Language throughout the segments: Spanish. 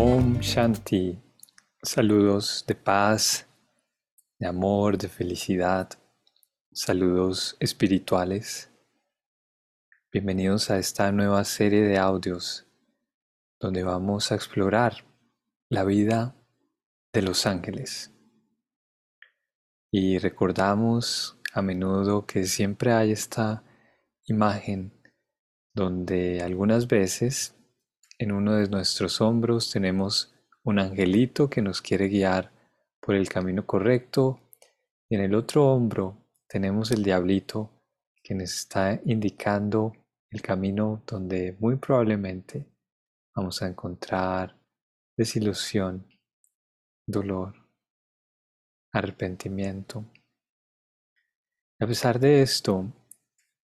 Shanti, saludos de paz, de amor, de felicidad, saludos espirituales. Bienvenidos a esta nueva serie de audios donde vamos a explorar la vida de los ángeles. Y recordamos a menudo que siempre hay esta imagen donde algunas veces en uno de nuestros hombros tenemos un angelito que nos quiere guiar por el camino correcto y en el otro hombro tenemos el diablito que nos está indicando el camino donde muy probablemente vamos a encontrar desilusión, dolor, arrepentimiento. A pesar de esto,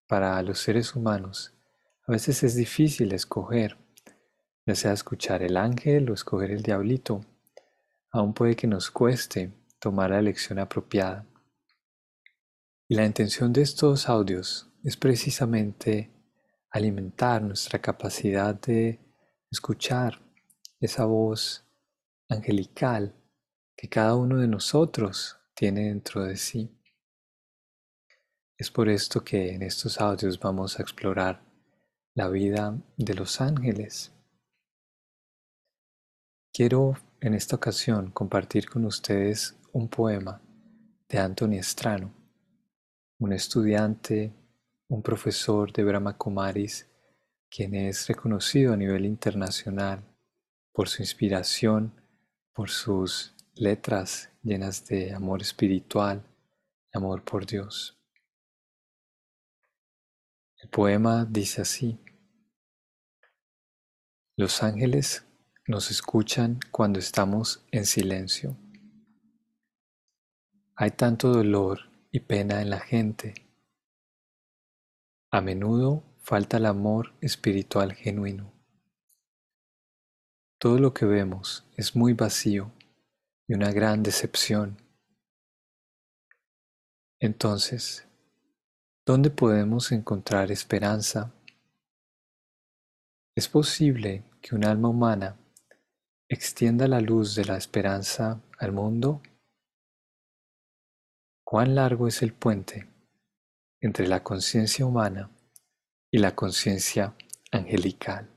para los seres humanos, a veces es difícil escoger ya sea escuchar el ángel o escoger el diablito, aún puede que nos cueste tomar la elección apropiada. Y la intención de estos audios es precisamente alimentar nuestra capacidad de escuchar esa voz angelical que cada uno de nosotros tiene dentro de sí. Es por esto que en estos audios vamos a explorar la vida de los ángeles Quiero en esta ocasión compartir con ustedes un poema de Anthony Strano, un estudiante, un profesor de Brahma Kumaris, quien es reconocido a nivel internacional por su inspiración, por sus letras llenas de amor espiritual amor por Dios. El poema dice así, Los ángeles nos escuchan cuando estamos en silencio. Hay tanto dolor y pena en la gente. A menudo falta el amor espiritual genuino. Todo lo que vemos es muy vacío y una gran decepción. Entonces, ¿dónde podemos encontrar esperanza? ¿Es posible que un alma humana extienda la luz de la esperanza al mundo? ¿Cuán largo es el puente entre la conciencia humana y la conciencia angelical?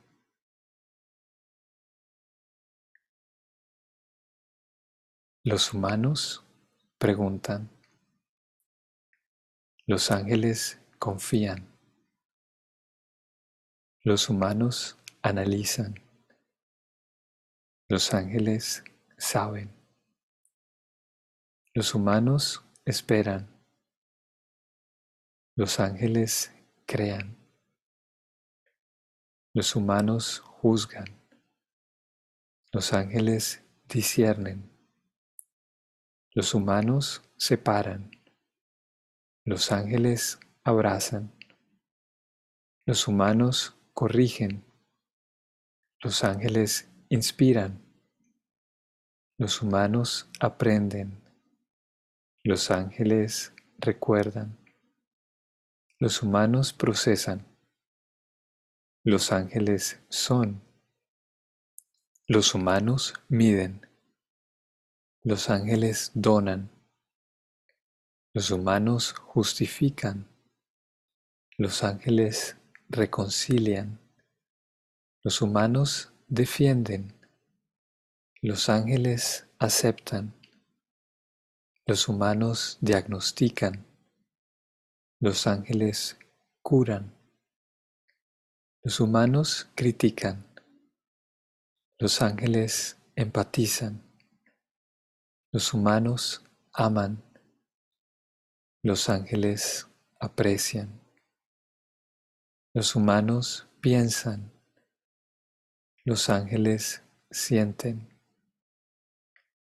Los humanos preguntan, los ángeles confían, los humanos analizan. Los ángeles saben. Los humanos esperan. Los ángeles crean. Los humanos juzgan. Los ángeles disciernen. Los humanos separan. Los ángeles abrazan. Los humanos corrigen. Los ángeles inspiran. Los humanos aprenden. Los ángeles recuerdan. Los humanos procesan. Los ángeles son. Los humanos miden. Los ángeles donan. Los humanos justifican. Los ángeles reconcilian. Los humanos defienden, los ángeles aceptan, los humanos diagnostican, los ángeles curan, los humanos critican, los ángeles empatizan, los humanos aman, los ángeles aprecian, los humanos piensan, los ángeles sienten.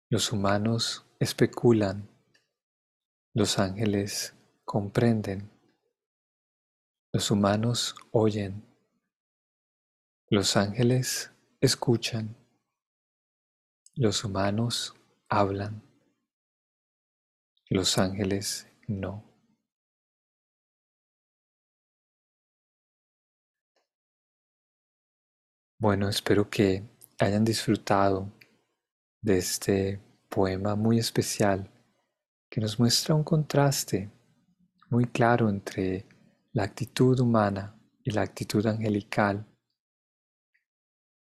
Los humanos especulan. Los ángeles comprenden. Los humanos oyen. Los ángeles escuchan. Los humanos hablan. Los ángeles no. Bueno, espero que hayan disfrutado de este poema muy especial que nos muestra un contraste muy claro entre la actitud humana y la actitud angelical.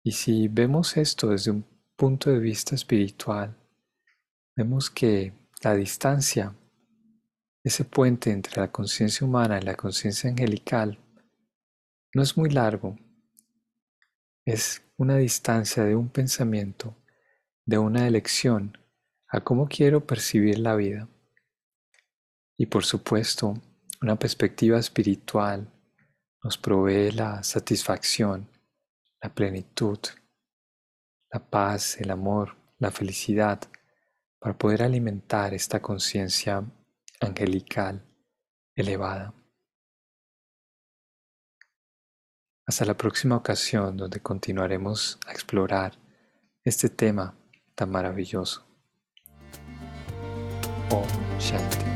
Y si vemos esto desde un punto de vista espiritual, vemos que la distancia, ese puente entre la conciencia humana y la conciencia angelical, no es muy largo. Es una distancia de un pensamiento, de una elección a cómo quiero percibir la vida. Y por supuesto, una perspectiva espiritual nos provee la satisfacción, la plenitud, la paz, el amor, la felicidad, para poder alimentar esta conciencia angelical elevada. Hasta la próxima ocasión donde continuaremos a explorar este tema tan maravilloso. Shanti.